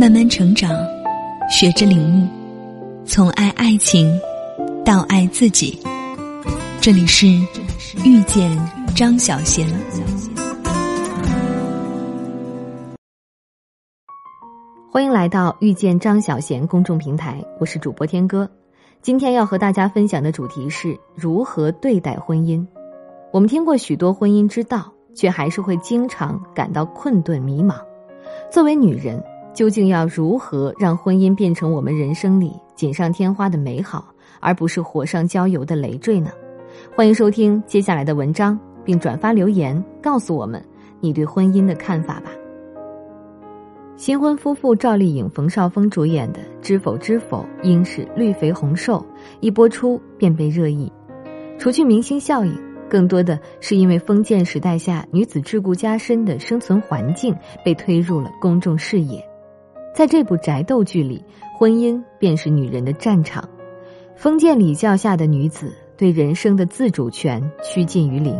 慢慢成长，学着领悟，从爱爱情到爱自己。这里是遇见张小贤。欢迎来到遇见张小贤公众平台，我是主播天哥。今天要和大家分享的主题是如何对待婚姻。我们听过许多婚姻之道，却还是会经常感到困顿迷茫。作为女人。究竟要如何让婚姻变成我们人生里锦上添花的美好，而不是火上浇油的累赘呢？欢迎收听接下来的文章，并转发留言告诉我们你对婚姻的看法吧。新婚夫妇赵丽颖、冯绍峰主演的《知否知否，应是绿肥红瘦》一播出便被热议，除去明星效应，更多的是因为封建时代下女子桎梏加深的生存环境被推入了公众视野。在这部宅斗剧里，婚姻便是女人的战场。封建礼教下的女子对人生的自主权趋近于零，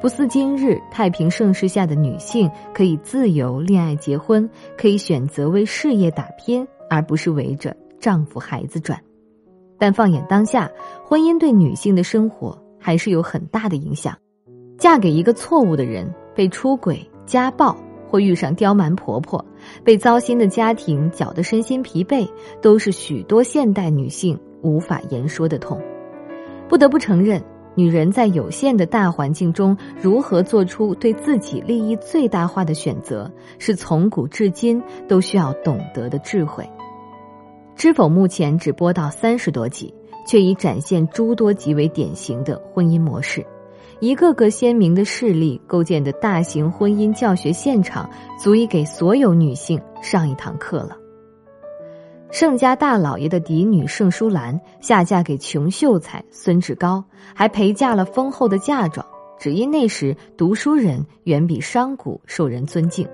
不似今日太平盛世下的女性可以自由恋爱结婚，可以选择为事业打拼，而不是围着丈夫孩子转。但放眼当下，婚姻对女性的生活还是有很大的影响。嫁给一个错误的人，被出轨、家暴。或遇上刁蛮婆婆，被糟心的家庭搅得身心疲惫，都是许多现代女性无法言说的痛。不得不承认，女人在有限的大环境中，如何做出对自己利益最大化的选择，是从古至今都需要懂得的智慧。知否目前只播到三十多集，却已展现诸多极为典型的婚姻模式。一个个鲜明的事例构建的大型婚姻教学现场，足以给所有女性上一堂课了。盛家大老爷的嫡女盛淑兰下嫁给穷秀才孙志高，还陪嫁了丰厚的嫁妆，只因那时读书人远比商贾受人尊敬。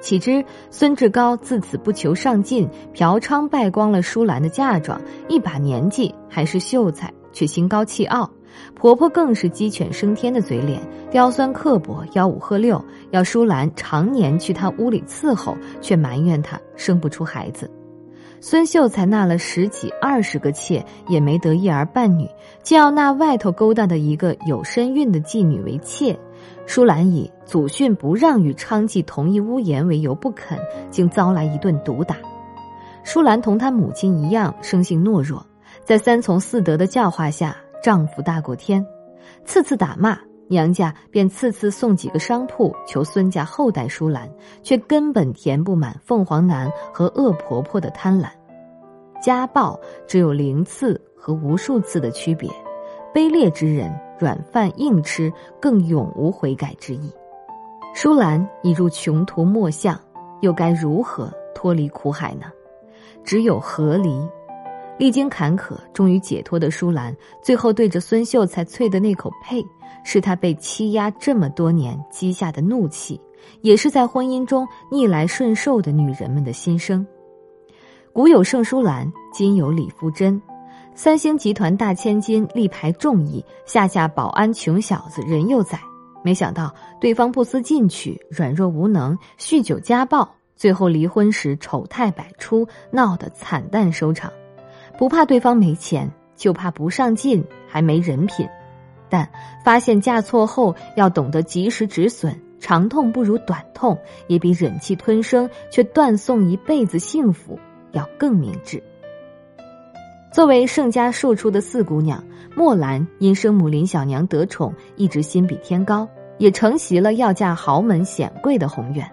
岂知孙志高自此不求上进，嫖娼败光了淑兰的嫁妆，一把年纪还是秀才，却心高气傲。婆婆更是鸡犬升天的嘴脸，刁钻刻薄，吆五喝六，要舒兰常年去她屋里伺候，却埋怨她生不出孩子。孙秀才纳了十几二十个妾，也没得一儿半女，竟要纳外头勾搭的一个有身孕的妓女为妾。舒兰以祖训不让与娼妓同一屋檐为由不肯，竟遭来一顿毒打。舒兰同她母亲一样，生性懦弱，在三从四德的教化下。丈夫大过天，次次打骂娘家，便次次送几个商铺求孙家后代淑兰，却根本填不满凤凰男和恶婆婆的贪婪。家暴只有零次和无数次的区别，卑劣之人软饭硬吃，更永无悔改之意。淑兰已入穷途末巷，又该如何脱离苦海呢？只有和离。历经坎坷，终于解脱的舒兰，最后对着孙秀才啐的那口呸，是他被欺压这么多年积下的怒气，也是在婚姻中逆来顺受的女人们的心声。古有盛淑兰，今有李富珍，三星集团大千金，力排众议，下嫁保安穷小子任幼崽，没想到对方不思进取，软弱无能，酗酒家暴，最后离婚时丑态百出，闹得惨淡收场。不怕对方没钱，就怕不上进还没人品。但发现嫁错后要懂得及时止损，长痛不如短痛，也比忍气吞声却断送一辈子幸福要更明智。作为盛家庶出的四姑娘，墨兰因生母林小娘得宠，一直心比天高，也承袭了要嫁豪门显贵的宏愿。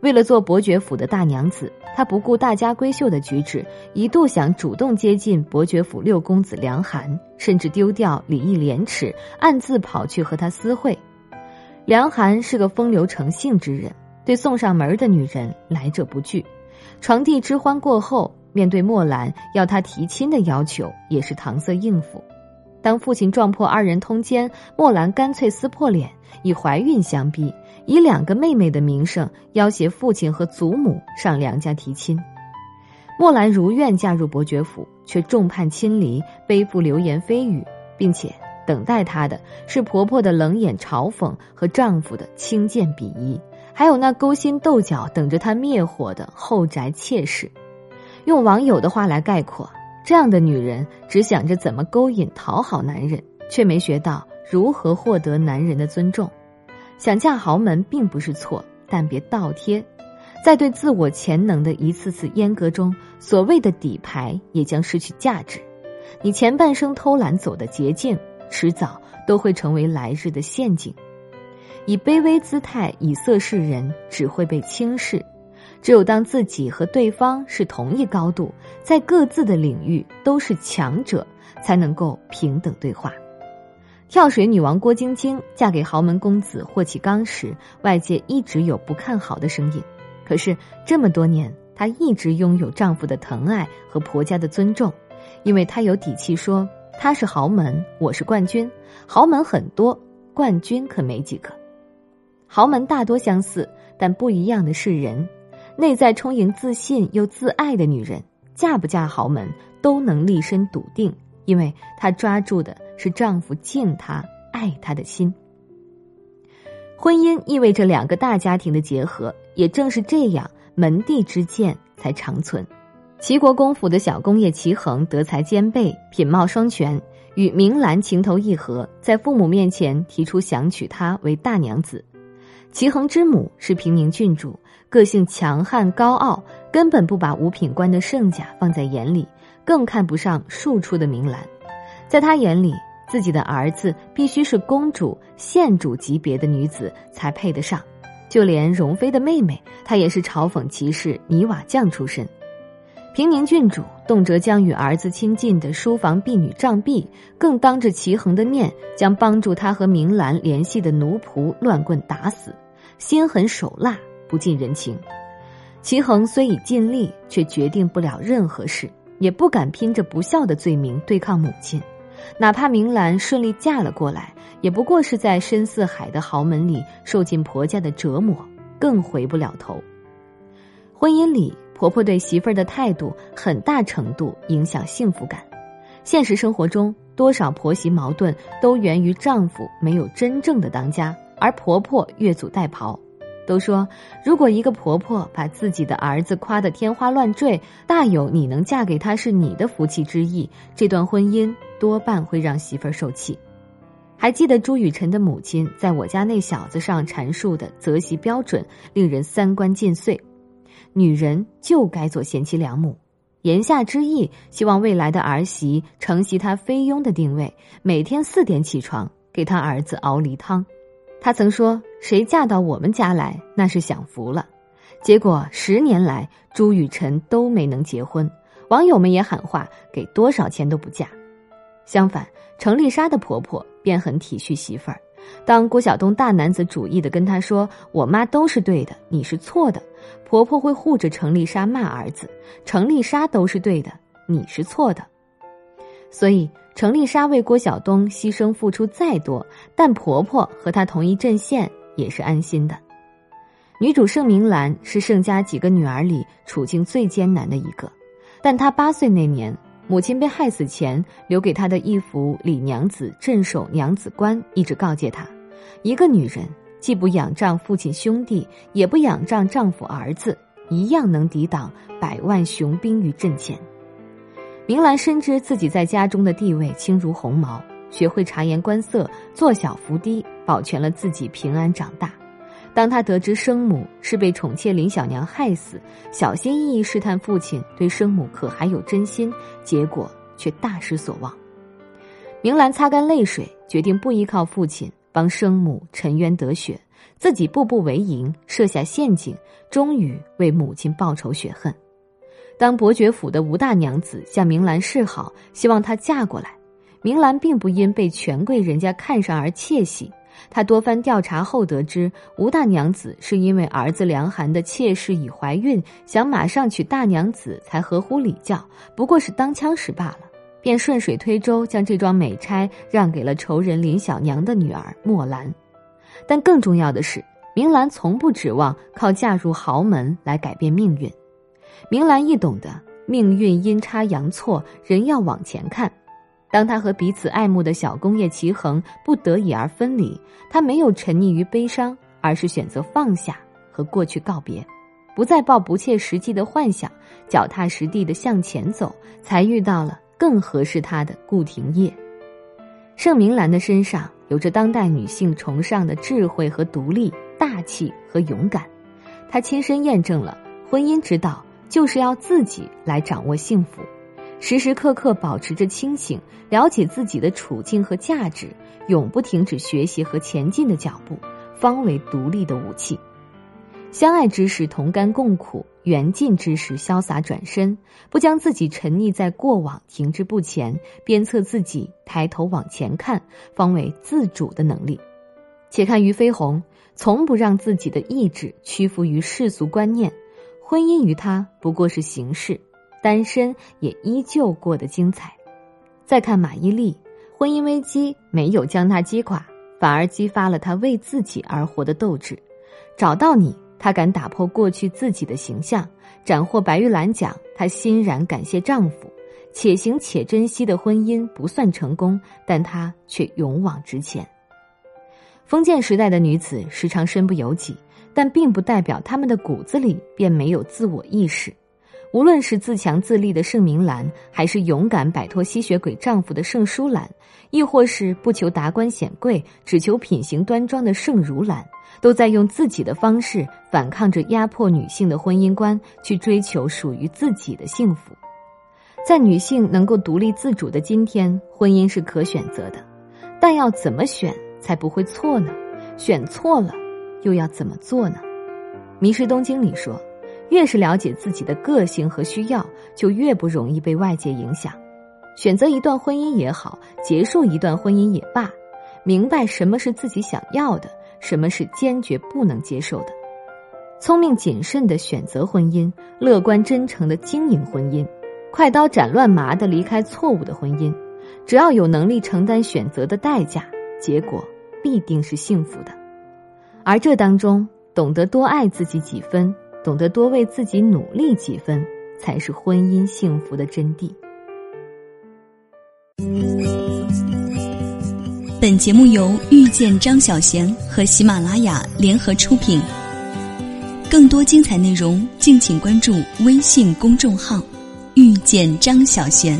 为了做伯爵府的大娘子，她不顾大家闺秀的举止，一度想主动接近伯爵府六公子梁寒，甚至丢掉礼义廉耻，暗自跑去和他私会。梁寒是个风流成性之人，对送上门的女人来者不拒。床笫之欢过后，面对墨兰要他提亲的要求，也是搪塞应付。当父亲撞破二人通奸，墨兰干脆撕破脸，以怀孕相逼。以两个妹妹的名声要挟父亲和祖母上梁家提亲，莫兰如愿嫁入伯爵府，却众叛亲离，背负流言蜚语，并且等待她的是婆婆的冷眼嘲讽和丈夫的轻贱鄙夷，还有那勾心斗角等着她灭火的后宅妾室。用网友的话来概括，这样的女人只想着怎么勾引讨好男人，却没学到如何获得男人的尊重。想嫁豪门并不是错，但别倒贴。在对自我潜能的一次次阉割中，所谓的底牌也将失去价值。你前半生偷懒走的捷径，迟早都会成为来日的陷阱。以卑微姿态以色示人，只会被轻视。只有当自己和对方是同一高度，在各自的领域都是强者，才能够平等对话。跳水女王郭晶晶嫁给豪门公子霍启刚时，外界一直有不看好的声音。可是这么多年，她一直拥有丈夫的疼爱和婆家的尊重，因为她有底气说：“她是豪门，我是冠军。豪门很多，冠军可没几个。豪门大多相似，但不一样的是人。内在充盈自信又自爱的女人，嫁不嫁豪门都能立身笃定，因为她抓住的是丈夫敬她、爱她的心。婚姻意味着两个大家庭的结合，也正是这样，门第之见才长存。齐国公府的小公爷齐衡德才兼备，品貌双全，与明兰情投意合，在父母面前提出想娶她为大娘子。齐衡之母是平宁郡主，个性强悍高傲，根本不把五品官的盛甲放在眼里，更看不上庶出的明兰。在他眼里，自己的儿子必须是公主、县主级别的女子才配得上。就连容妃的妹妹，她也是嘲讽骑士泥瓦匠出身。平宁郡主动辄将与儿子亲近的书房婢女杖毙，更当着齐衡的面将帮助他和明兰联系的奴仆乱棍打死，心狠手辣，不近人情。齐衡虽已尽力，却决定不了任何事，也不敢拼着不孝的罪名对抗母亲。哪怕明兰顺利嫁了过来，也不过是在深似海的豪门里受尽婆家的折磨，更回不了头。婚姻里。婆婆对媳妇儿的态度，很大程度影响幸福感。现实生活中，多少婆媳矛盾都源于丈夫没有真正的当家，而婆婆越俎代庖。都说，如果一个婆婆把自己的儿子夸得天花乱坠，大有你能嫁给他是你的福气之意，这段婚姻多半会让媳妇儿受气。还记得朱雨辰的母亲在我家那小子上阐述的择媳标准，令人三观尽碎。女人就该做贤妻良母，言下之意，希望未来的儿媳承袭她菲佣的定位，每天四点起床给她儿子熬梨汤。他曾说：“谁嫁到我们家来，那是享福了。”结果十年来，朱雨辰都没能结婚，网友们也喊话：“给多少钱都不嫁。”相反，程丽莎的婆婆便很体恤媳妇儿。当郭晓东大男子主义的跟她说：“我妈都是对的，你是错的。”婆婆会护着程丽莎骂儿子：“程丽莎都是对的，你是错的。”所以程丽莎为郭晓东牺牲付出再多，但婆婆和她同一阵线也是安心的。女主盛明兰是盛家几个女儿里处境最艰难的一个，但她八岁那年，母亲被害死前留给她的一幅李娘子镇守娘子关，一直告诫她：一个女人。既不仰仗父亲兄弟，也不仰仗丈夫儿子，一样能抵挡百万雄兵于阵前。明兰深知自己在家中的地位轻如鸿毛，学会察言观色，做小伏低，保全了自己平安长大。当他得知生母是被宠妾林小娘害死，小心翼翼试探父亲对生母可还有真心，结果却大失所望。明兰擦干泪水，决定不依靠父亲。帮生母沉冤得雪，自己步步为营，设下陷阱，终于为母亲报仇雪恨。当伯爵府的吴大娘子向明兰示好，希望她嫁过来，明兰并不因被权贵人家看上而窃喜。他多番调查后得知，吴大娘子是因为儿子梁寒的妾室已怀孕，想马上娶大娘子才合乎礼教，不过是当枪使罢了。便顺水推舟，将这桩美差让给了仇人林小娘的女儿墨兰。但更重要的是，明兰从不指望靠嫁入豪门来改变命运。明兰亦懂得命运阴差阳错，人要往前看。当他和彼此爱慕的小公爷齐衡不得已而分离，他没有沉溺于悲伤，而是选择放下和过去告别，不再抱不切实际的幻想，脚踏实地的向前走，才遇到了更合适他的顾廷烨。盛明兰的身上有着当代女性崇尚的智慧和独立、大气和勇敢，她亲身验证了婚姻之道就是要自己来掌握幸福。时时刻刻保持着清醒，了解自己的处境和价值，永不停止学习和前进的脚步，方为独立的武器。相爱之时同甘共苦，缘尽之时潇洒转身，不将自己沉溺在过往，停滞不前，鞭策自己抬头往前看，方为自主的能力。且看俞飞鸿，从不让自己的意志屈服于世俗观念，婚姻于他不过是形式。单身也依旧过得精彩。再看马伊琍，婚姻危机没有将她击垮，反而激发了她为自己而活的斗志。找到你，她敢打破过去自己的形象，斩获白玉兰奖，她欣然感谢丈夫。且行且珍惜的婚姻不算成功，但她却勇往直前。封建时代的女子时常身不由己，但并不代表她们的骨子里便没有自我意识。无论是自强自立的盛明兰，还是勇敢摆脱吸血鬼丈夫的盛淑兰，亦或是不求达官显贵，只求品行端庄的盛如兰，都在用自己的方式反抗着压迫女性的婚姻观，去追求属于自己的幸福。在女性能够独立自主的今天，婚姻是可选择的，但要怎么选才不会错呢？选错了，又要怎么做呢？迷失东京里说。越是了解自己的个性和需要，就越不容易被外界影响。选择一段婚姻也好，结束一段婚姻也罢，明白什么是自己想要的，什么是坚决不能接受的。聪明谨慎的选择婚姻，乐观真诚的经营婚姻，快刀斩乱麻的离开错误的婚姻。只要有能力承担选择的代价，结果必定是幸福的。而这当中，懂得多爱自己几分。懂得多为自己努力几分，才是婚姻幸福的真谛。本节目由遇见张小贤和喜马拉雅联合出品。更多精彩内容，敬请关注微信公众号“遇见张小贤”。